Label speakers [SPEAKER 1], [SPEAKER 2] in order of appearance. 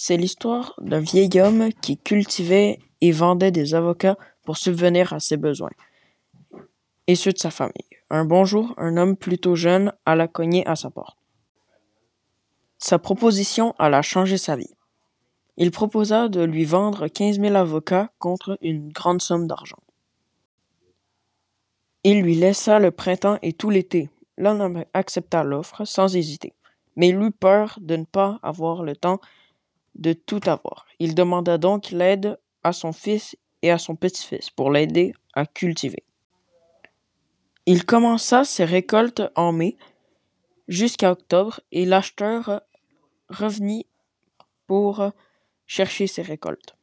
[SPEAKER 1] C'est l'histoire d'un vieil homme qui cultivait et vendait des avocats pour subvenir à ses besoins et ceux de sa famille. Un bon jour, un homme plutôt jeune alla cogner à sa porte. Sa proposition alla changer sa vie. Il proposa de lui vendre quinze mille avocats contre une grande somme d'argent. Il lui laissa le printemps et tout l'été. L'homme accepta l'offre sans hésiter, mais il eut peur de ne pas avoir le temps de tout avoir. Il demanda donc l'aide à son fils et à son petit-fils pour l'aider à cultiver. Il commença ses récoltes en mai jusqu'à octobre et l'acheteur revenit pour chercher ses récoltes.